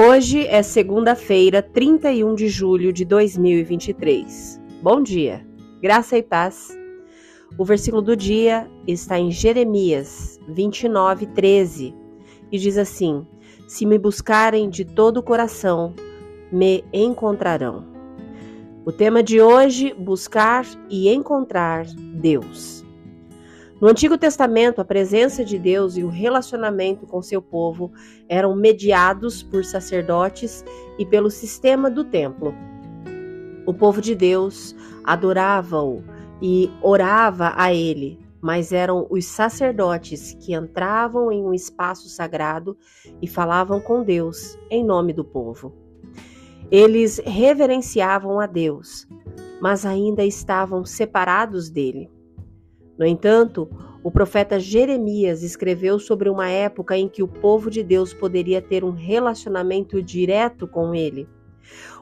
Hoje é segunda-feira, 31 de julho de 2023. Bom dia, graça e paz. O versículo do dia está em Jeremias 29, 13 e diz assim: Se me buscarem de todo o coração, me encontrarão. O tema de hoje: buscar e encontrar Deus. No Antigo Testamento, a presença de Deus e o relacionamento com seu povo eram mediados por sacerdotes e pelo sistema do templo. O povo de Deus adorava-o e orava a ele, mas eram os sacerdotes que entravam em um espaço sagrado e falavam com Deus em nome do povo. Eles reverenciavam a Deus, mas ainda estavam separados dele. No entanto, o profeta Jeremias escreveu sobre uma época em que o povo de Deus poderia ter um relacionamento direto com ele.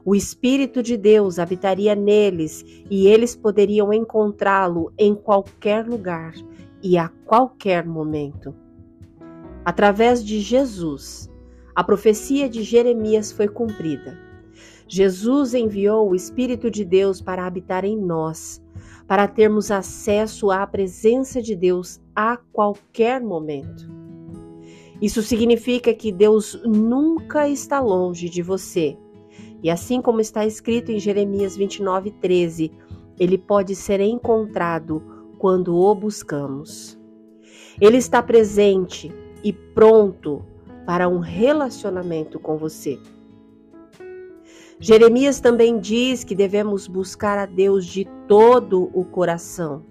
O Espírito de Deus habitaria neles e eles poderiam encontrá-lo em qualquer lugar e a qualquer momento. Através de Jesus, a profecia de Jeremias foi cumprida. Jesus enviou o Espírito de Deus para habitar em nós para termos acesso à presença de Deus a qualquer momento. Isso significa que Deus nunca está longe de você. E assim como está escrito em Jeremias 29, 13, ele pode ser encontrado quando o buscamos. Ele está presente e pronto para um relacionamento com você. Jeremias também diz que devemos buscar a Deus de todo o coração.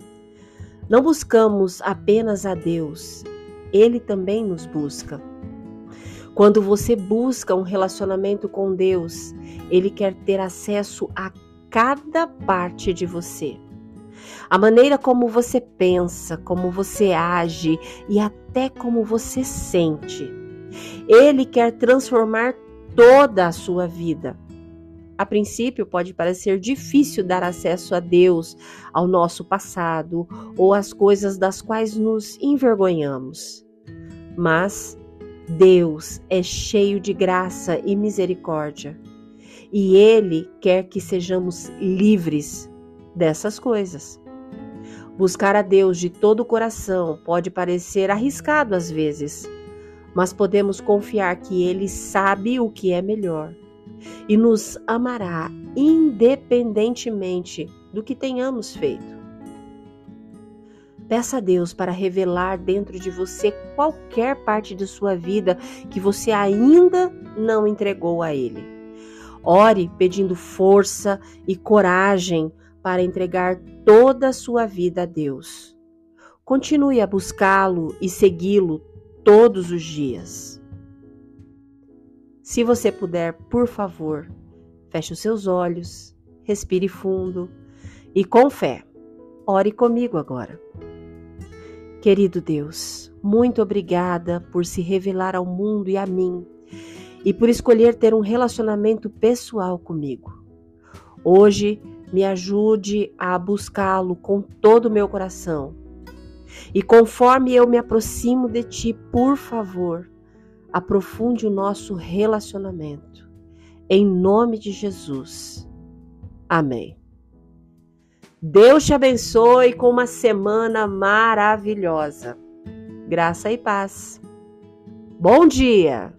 Não buscamos apenas a Deus, Ele também nos busca. Quando você busca um relacionamento com Deus, Ele quer ter acesso a cada parte de você. A maneira como você pensa, como você age e até como você sente. Ele quer transformar toda a sua vida. A princípio, pode parecer difícil dar acesso a Deus, ao nosso passado ou às coisas das quais nos envergonhamos. Mas Deus é cheio de graça e misericórdia, e Ele quer que sejamos livres dessas coisas. Buscar a Deus de todo o coração pode parecer arriscado às vezes, mas podemos confiar que Ele sabe o que é melhor e nos amará independentemente do que tenhamos feito. Peça a Deus para revelar dentro de você qualquer parte de sua vida que você ainda não entregou a Ele. Ore pedindo força e coragem para entregar toda a sua vida a Deus. Continue a buscá-lo e segui-lo todos os dias. Se você puder, por favor, feche os seus olhos, respire fundo e com fé, ore comigo agora. Querido Deus, muito obrigada por se revelar ao mundo e a mim e por escolher ter um relacionamento pessoal comigo. Hoje, me ajude a buscá-lo com todo o meu coração. E conforme eu me aproximo de ti, por favor, aprofunde o nosso relacionamento. Em nome de Jesus. Amém. Deus te abençoe com uma semana maravilhosa. Graça e paz. Bom dia!